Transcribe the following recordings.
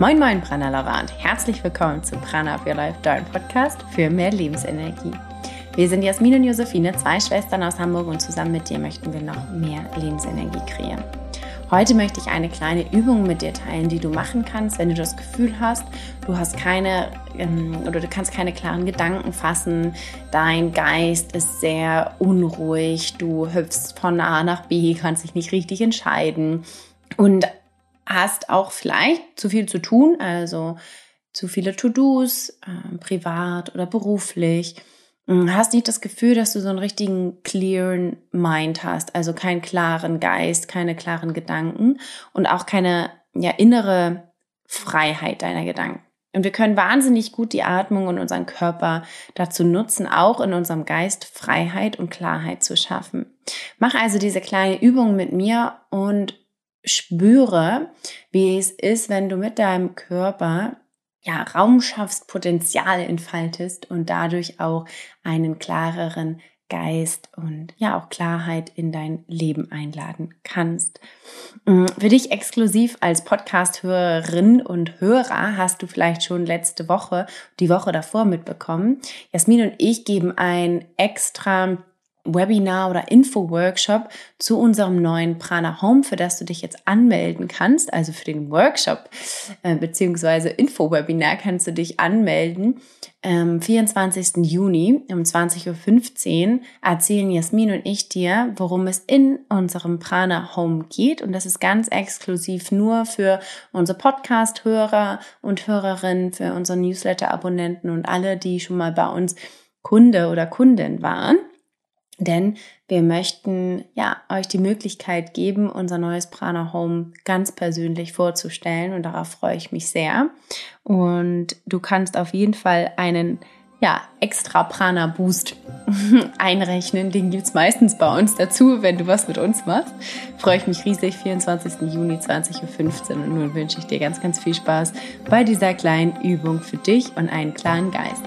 Moin Moin Prana Lover und herzlich willkommen zu Prana Up Your Life, dein Podcast für mehr Lebensenergie. Wir sind Jasmin und Josephine, zwei Schwestern aus Hamburg und zusammen mit dir möchten wir noch mehr Lebensenergie kreieren. Heute möchte ich eine kleine Übung mit dir teilen, die du machen kannst, wenn du das Gefühl hast, du hast keine ähm, oder du kannst keine klaren Gedanken fassen, dein Geist ist sehr unruhig, du hüpfst von A nach B, kannst dich nicht richtig entscheiden und hast auch vielleicht zu viel zu tun, also zu viele To-Dos, äh, privat oder beruflich. Hm, hast nicht das Gefühl, dass du so einen richtigen clearen Mind hast, also keinen klaren Geist, keine klaren Gedanken und auch keine ja, innere Freiheit deiner Gedanken. Und wir können wahnsinnig gut die Atmung und unseren Körper dazu nutzen, auch in unserem Geist Freiheit und Klarheit zu schaffen. Mach also diese kleine Übung mit mir und spüre, wie es ist, wenn du mit deinem Körper ja, Raum schaffst, Potenzial entfaltest und dadurch auch einen klareren Geist und ja auch Klarheit in dein Leben einladen kannst. Mm, für dich exklusiv als Podcast-Hörerin und Hörer hast du vielleicht schon letzte Woche, die Woche davor mitbekommen. Jasmin und ich geben ein extra Webinar oder Info-Workshop zu unserem neuen Prana Home, für das du dich jetzt anmelden kannst. Also für den Workshop äh, bzw. Info-Webinar kannst du dich anmelden. Am 24. Juni um 20.15 Uhr erzählen Jasmin und ich dir, worum es in unserem Prana Home geht. Und das ist ganz exklusiv nur für unsere Podcast-Hörer und Hörerinnen, für unsere Newsletter-Abonnenten und alle, die schon mal bei uns Kunde oder Kundin waren. Denn wir möchten ja euch die Möglichkeit geben, unser neues Prana Home ganz persönlich vorzustellen und darauf freue ich mich sehr. Und du kannst auf jeden Fall einen ja, extra Prana Boost einrechnen. Den gibt's meistens bei uns dazu, wenn du was mit uns machst. Freue ich mich riesig. 24. Juni 20.15 Uhr. Und nun wünsche ich dir ganz, ganz viel Spaß bei dieser kleinen Übung für dich und einen klaren Geist.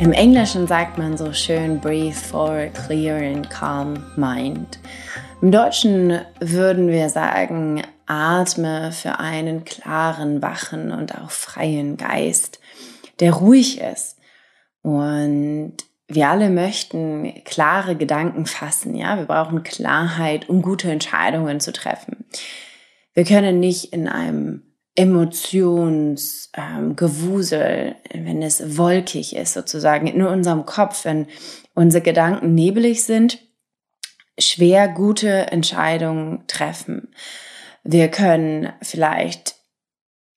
Im Englischen sagt man so schön breathe for a clear and calm mind. Im Deutschen würden wir sagen atme für einen klaren, wachen und auch freien Geist, der ruhig ist. Und wir alle möchten klare Gedanken fassen, ja? Wir brauchen Klarheit, um gute Entscheidungen zu treffen. Wir können nicht in einem Emotionsgewusel, ähm, wenn es wolkig ist sozusagen in unserem Kopf, wenn unsere Gedanken nebelig sind, schwer gute Entscheidungen treffen. Wir können vielleicht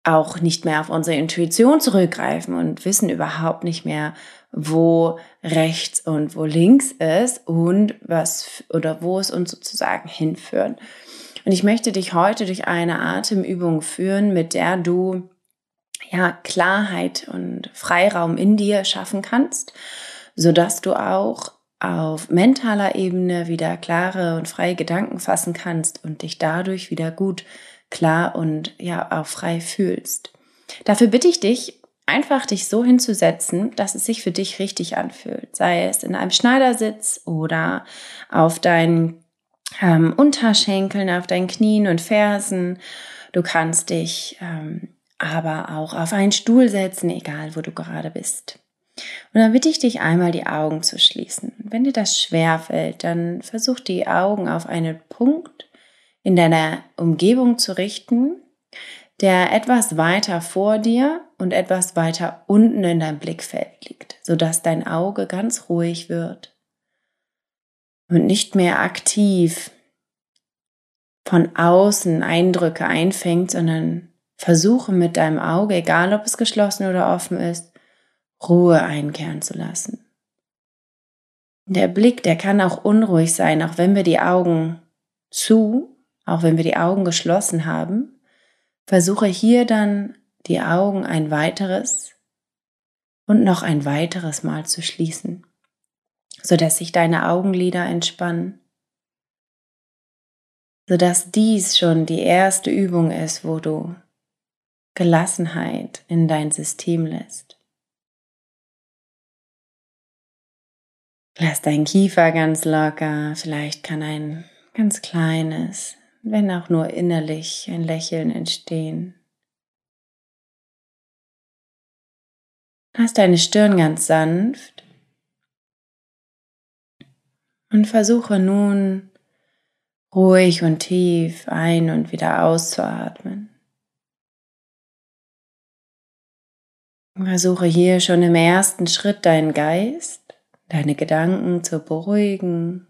auch nicht mehr auf unsere Intuition zurückgreifen und wissen überhaupt nicht mehr, wo rechts und wo links ist und was oder wo es uns sozusagen hinführt. Und ich möchte dich heute durch eine Atemübung führen, mit der du ja Klarheit und Freiraum in dir schaffen kannst, so dass du auch auf mentaler Ebene wieder klare und freie Gedanken fassen kannst und dich dadurch wieder gut, klar und ja auch frei fühlst. Dafür bitte ich dich, einfach dich so hinzusetzen, dass es sich für dich richtig anfühlt. Sei es in einem Schneidersitz oder auf deinen ähm, Unterschenkeln, auf deinen Knien und Fersen. Du kannst dich ähm, aber auch auf einen Stuhl setzen, egal wo du gerade bist. Und dann bitte ich dich einmal die Augen zu schließen. Wenn dir das schwer fällt, dann versuch die Augen auf einen Punkt in deiner Umgebung zu richten, der etwas weiter vor dir und etwas weiter unten in deinem Blickfeld liegt, sodass dein Auge ganz ruhig wird und nicht mehr aktiv von außen Eindrücke einfängt, sondern versuche mit deinem Auge, egal ob es geschlossen oder offen ist, Ruhe einkehren zu lassen. Der Blick, der kann auch unruhig sein, auch wenn wir die Augen zu, auch wenn wir die Augen geschlossen haben. Versuche hier dann die Augen ein weiteres und noch ein weiteres Mal zu schließen sodass sich deine Augenlider entspannen, sodass dies schon die erste Übung ist, wo du Gelassenheit in dein System lässt. Lass deinen Kiefer ganz locker, vielleicht kann ein ganz kleines, wenn auch nur innerlich, ein Lächeln entstehen. Lass deine Stirn ganz sanft und versuche nun ruhig und tief ein- und wieder auszuatmen. Versuche hier schon im ersten Schritt deinen Geist, deine Gedanken zu beruhigen.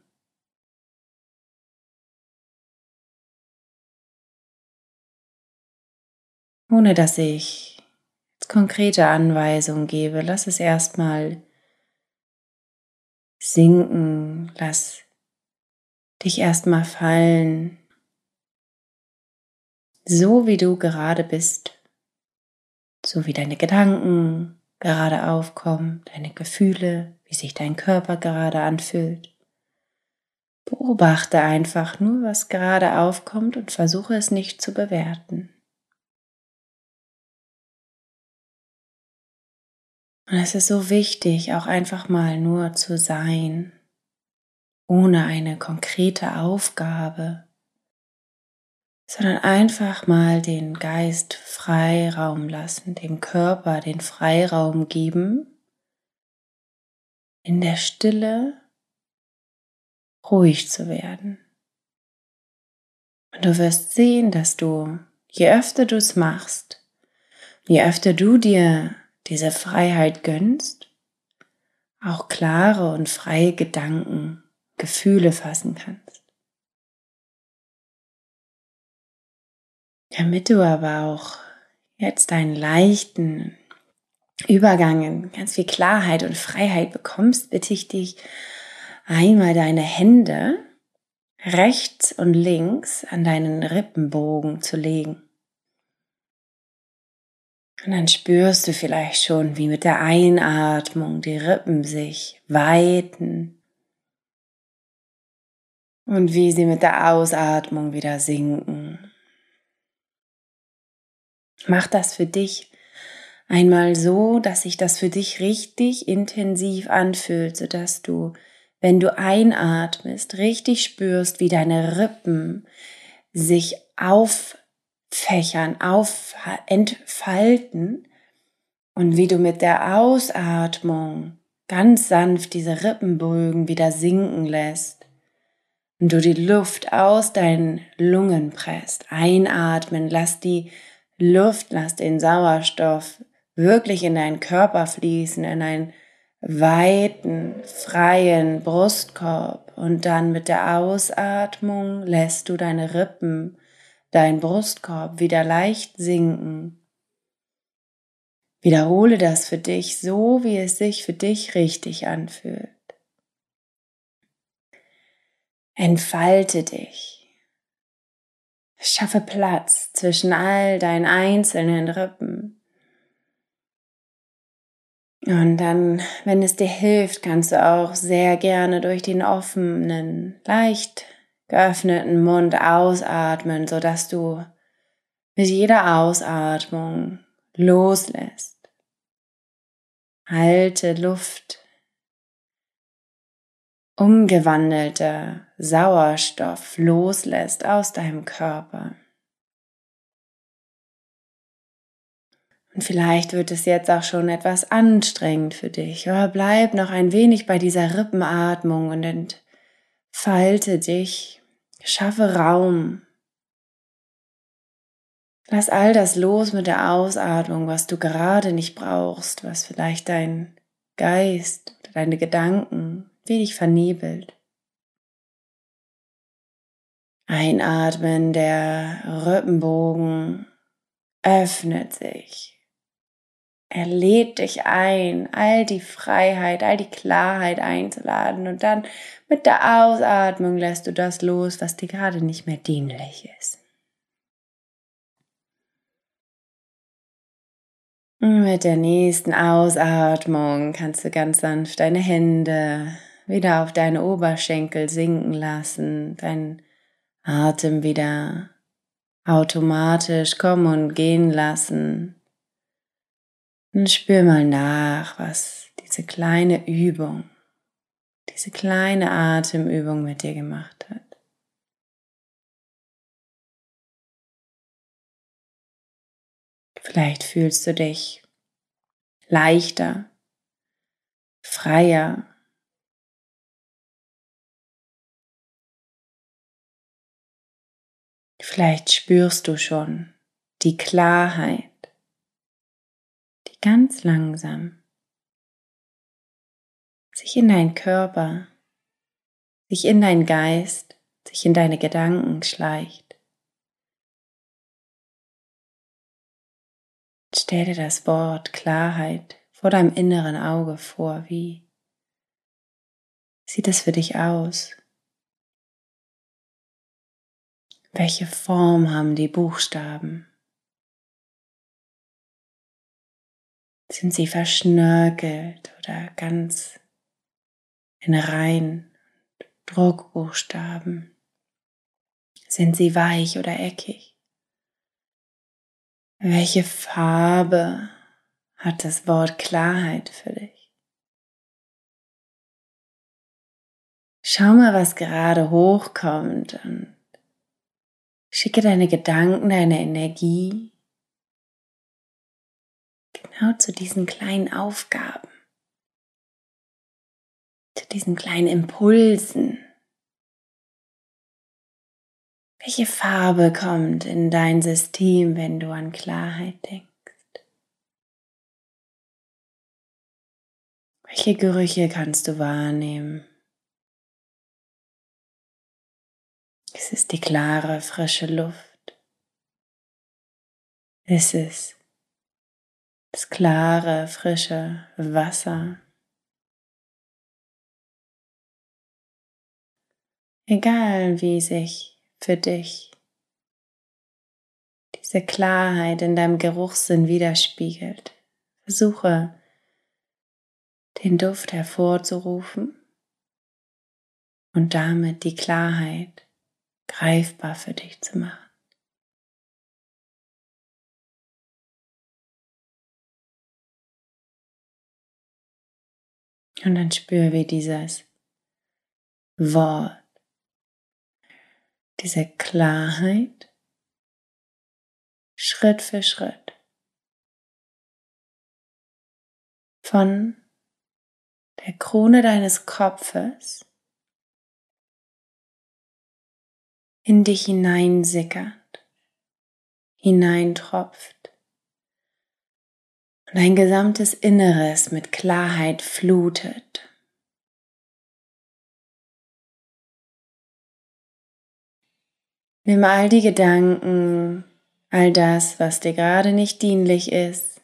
Ohne dass ich konkrete Anweisungen gebe, lass es erstmal sinken, lass dich erstmal fallen, so wie du gerade bist, so wie deine Gedanken gerade aufkommen, deine Gefühle, wie sich dein Körper gerade anfühlt. Beobachte einfach nur, was gerade aufkommt und versuche es nicht zu bewerten. Und es ist so wichtig, auch einfach mal nur zu sein, ohne eine konkrete Aufgabe, sondern einfach mal den Geist Freiraum lassen, dem Körper den Freiraum geben, in der Stille ruhig zu werden. Und du wirst sehen, dass du, je öfter du es machst, je öfter du dir diese Freiheit gönnst, auch klare und freie Gedanken, Gefühle fassen kannst. Damit du aber auch jetzt einen leichten Übergang in ganz viel Klarheit und Freiheit bekommst, bitte ich dich, einmal deine Hände rechts und links an deinen Rippenbogen zu legen. Und dann spürst du vielleicht schon, wie mit der Einatmung die Rippen sich weiten und wie sie mit der Ausatmung wieder sinken. Mach das für dich einmal so, dass sich das für dich richtig intensiv anfühlt, sodass du, wenn du einatmest, richtig spürst, wie deine Rippen sich auf Fächern auf, entfalten und wie du mit der Ausatmung ganz sanft diese Rippenbögen wieder sinken lässt und du die Luft aus deinen Lungen presst. Einatmen, lass die Luft, lass den Sauerstoff wirklich in deinen Körper fließen, in einen weiten, freien Brustkorb und dann mit der Ausatmung lässt du deine Rippen dein Brustkorb wieder leicht sinken. Wiederhole das für dich so, wie es sich für dich richtig anfühlt. Entfalte dich. Schaffe Platz zwischen all deinen einzelnen Rippen. Und dann, wenn es dir hilft, kannst du auch sehr gerne durch den offenen, leicht geöffneten Mund ausatmen, sodass du mit jeder Ausatmung loslässt. Halte Luft, umgewandelter Sauerstoff loslässt aus deinem Körper. Und vielleicht wird es jetzt auch schon etwas anstrengend für dich, aber bleib noch ein wenig bei dieser Rippenatmung und entfalte dich Schaffe Raum. Lass all das los mit der Ausatmung, was du gerade nicht brauchst, was vielleicht dein Geist oder deine Gedanken wenig vernebelt. Einatmen, der Rippenbogen öffnet sich. Er lädt dich ein, all die Freiheit, all die Klarheit einzuladen und dann mit der Ausatmung lässt du das los, was dir gerade nicht mehr dienlich ist. Mit der nächsten Ausatmung kannst du ganz sanft deine Hände wieder auf deine Oberschenkel sinken lassen, deinen Atem wieder automatisch kommen und gehen lassen. Und spür mal nach, was diese kleine Übung diese kleine Atemübung mit dir gemacht hat. Vielleicht fühlst du dich leichter, freier. Vielleicht spürst du schon die Klarheit, die ganz langsam sich in deinen Körper, sich in deinen Geist, sich in deine Gedanken schleicht. Stell dir das Wort Klarheit vor deinem inneren Auge vor. Wie sieht es für dich aus? Welche Form haben die Buchstaben? Sind sie verschnörkelt oder ganz in Reihen, Druckbuchstaben? Sind sie weich oder eckig? Welche Farbe hat das Wort Klarheit für dich? Schau mal, was gerade hochkommt und schicke deine Gedanken, deine Energie genau zu diesen kleinen Aufgaben zu diesen kleinen Impulsen. Welche Farbe kommt in dein System, wenn du an Klarheit denkst? Welche Gerüche kannst du wahrnehmen? Es ist die klare, frische Luft. Es ist das klare, frische Wasser. Egal wie sich für dich diese Klarheit in deinem Geruchssinn widerspiegelt, versuche den Duft hervorzurufen und damit die Klarheit greifbar für dich zu machen. Und dann spür, wie dieses Wort diese Klarheit Schritt für Schritt von der Krone deines Kopfes in dich hineinsickert, hineintropft und dein gesamtes Inneres mit Klarheit flutet. Nimm all die Gedanken, all das, was dir gerade nicht dienlich ist.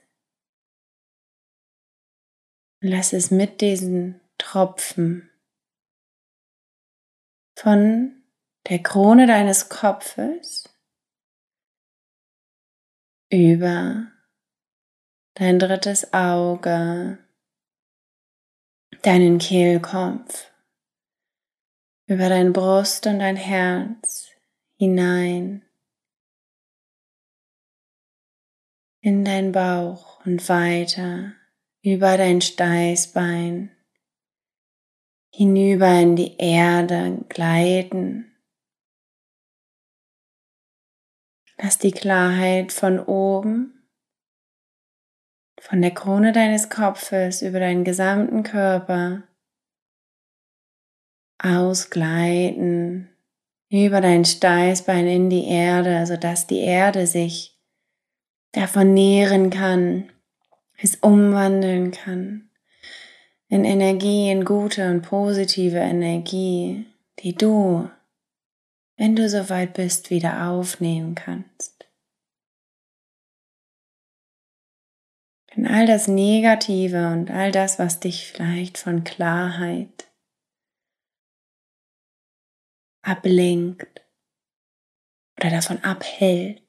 Lass es mit diesen Tropfen von der Krone deines Kopfes über dein drittes Auge, deinen Kehlkopf, über dein Brust und dein Herz hinein in dein Bauch und weiter über dein Steißbein hinüber in die Erde gleiten. Lass die Klarheit von oben, von der Krone deines Kopfes über deinen gesamten Körper ausgleiten über dein Steißbein in die Erde, sodass die Erde sich davon nähren kann, es umwandeln kann in Energie, in gute und positive Energie, die du, wenn du soweit bist, wieder aufnehmen kannst. Denn all das Negative und all das, was dich vielleicht von Klarheit ablenkt oder davon abhält.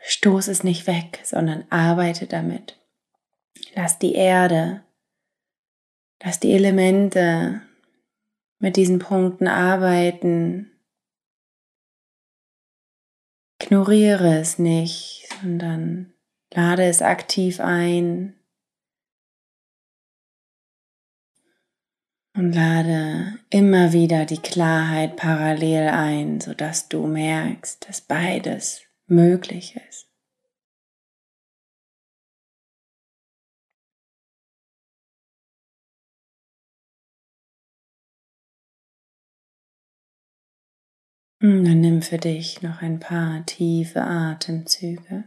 Stoß es nicht weg, sondern arbeite damit. Lass die Erde, lass die Elemente mit diesen Punkten arbeiten. Ignoriere es nicht, sondern lade es aktiv ein. Und lade immer wieder die Klarheit parallel ein, sodass du merkst, dass beides möglich ist. Dann nimm für dich noch ein paar tiefe Atemzüge.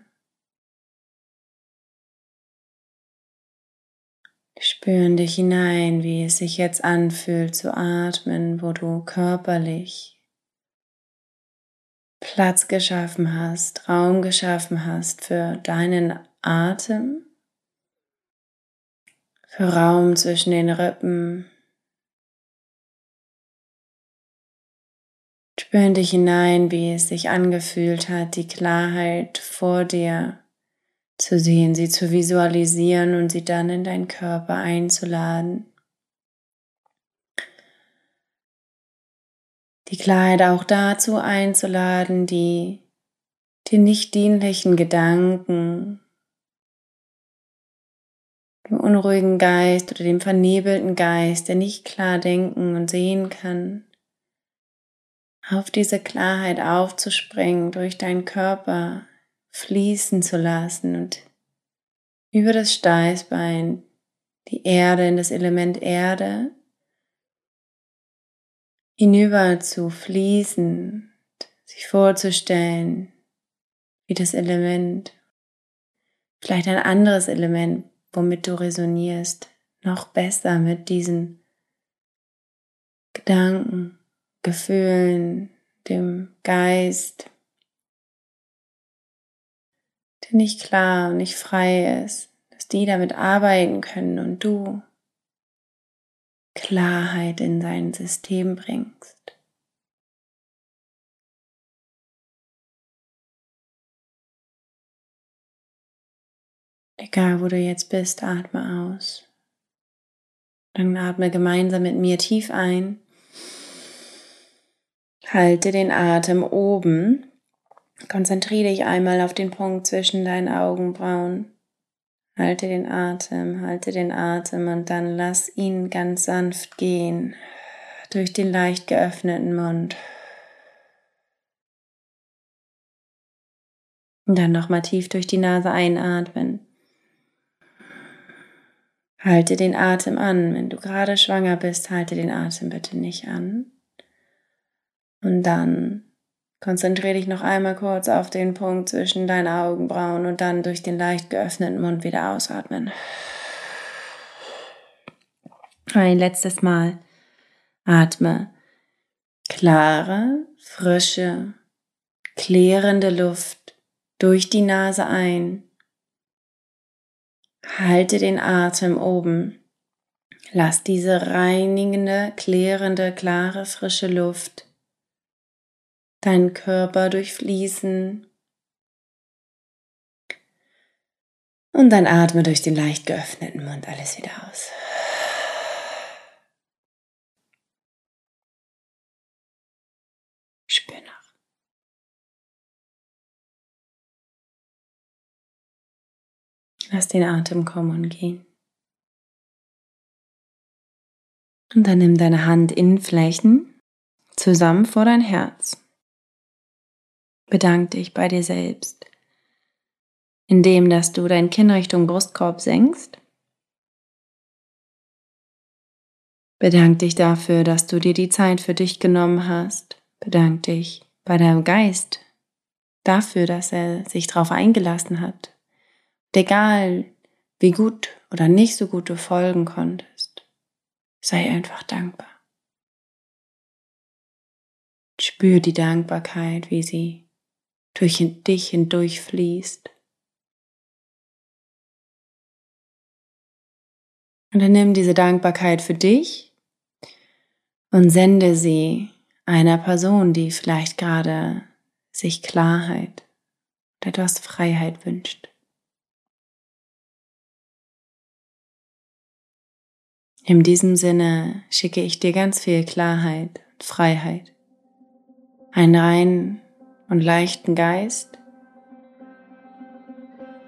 Spüren dich hinein, wie es sich jetzt anfühlt zu atmen, wo du körperlich Platz geschaffen hast, Raum geschaffen hast für deinen Atem, für Raum zwischen den Rippen. Spüren dich hinein, wie es sich angefühlt hat, die Klarheit vor dir zu sehen, sie zu visualisieren und sie dann in deinen Körper einzuladen. Die Klarheit auch dazu einzuladen, die, die nicht dienlichen Gedanken, dem unruhigen Geist oder dem vernebelten Geist, der nicht klar denken und sehen kann, auf diese Klarheit aufzuspringen, durch deinen Körper fließen zu lassen und über das Steißbein die Erde in das Element Erde hinüber zu fließen, sich vorzustellen, wie das Element, vielleicht ein anderes Element, womit du resonierst, noch besser mit diesen Gedanken, Gefühlen, dem Geist, der nicht klar und nicht frei ist, dass die damit arbeiten können und du Klarheit in sein System bringst. Egal, wo du jetzt bist, atme aus. Dann atme gemeinsam mit mir tief ein. Halte den Atem oben Konzentriere dich einmal auf den Punkt zwischen deinen Augenbrauen. Halte den Atem, halte den Atem und dann lass ihn ganz sanft gehen durch den leicht geöffneten Mund. Und dann nochmal tief durch die Nase einatmen. Halte den Atem an. Wenn du gerade schwanger bist, halte den Atem bitte nicht an. Und dann Konzentriere dich noch einmal kurz auf den Punkt zwischen deinen Augenbrauen und dann durch den leicht geöffneten Mund wieder ausatmen. Ein letztes Mal. Atme klare, frische, klärende Luft durch die Nase ein. Halte den Atem oben. Lass diese reinigende, klärende, klare, frische Luft deinen Körper durchfließen. Und dann atme durch den leicht geöffneten Mund alles wieder aus. Spür nach. Lass den Atem kommen und gehen. Und dann nimm deine Handinnenflächen zusammen vor dein Herz. Bedank dich bei dir selbst, indem dass du dein Kinn Richtung Brustkorb senkst. Bedank dich dafür, dass du dir die Zeit für dich genommen hast. Bedank dich bei deinem Geist dafür, dass er sich darauf eingelassen hat. Und egal, wie gut oder nicht so gut du folgen konntest, sei einfach dankbar. Spür die Dankbarkeit, wie sie durch dich hindurch fließt. Und dann nimm diese Dankbarkeit für dich und sende sie einer Person, die vielleicht gerade sich Klarheit oder etwas Freiheit wünscht. In diesem Sinne schicke ich dir ganz viel Klarheit und Freiheit, einen reinen und leichten Geist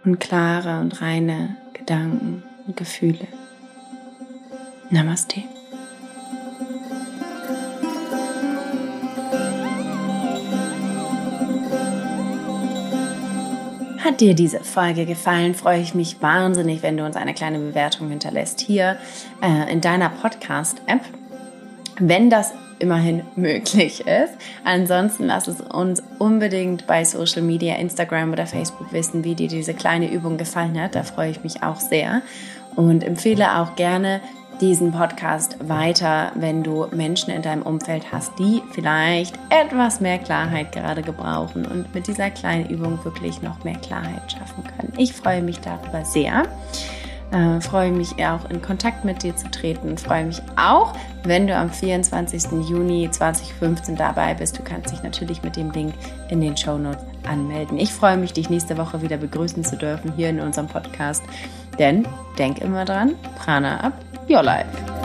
und klare und reine Gedanken und Gefühle. Namaste. Hat dir diese Folge gefallen, freue ich mich wahnsinnig, wenn du uns eine kleine Bewertung hinterlässt hier äh, in deiner Podcast-App. Wenn das immerhin möglich ist. Ansonsten lass es uns unbedingt bei Social Media, Instagram oder Facebook wissen, wie dir diese kleine Übung gefallen hat. Da freue ich mich auch sehr und empfehle auch gerne diesen Podcast weiter, wenn du Menschen in deinem Umfeld hast, die vielleicht etwas mehr Klarheit gerade gebrauchen und mit dieser kleinen Übung wirklich noch mehr Klarheit schaffen können. Ich freue mich darüber sehr. Äh, freue mich auch in Kontakt mit dir zu treten. Freue mich auch, wenn du am 24. Juni 2015 dabei bist. Du kannst dich natürlich mit dem Link in den Show Notes anmelden. Ich freue mich, dich nächste Woche wieder begrüßen zu dürfen hier in unserem Podcast. Denn denk immer dran, Prana ab your life.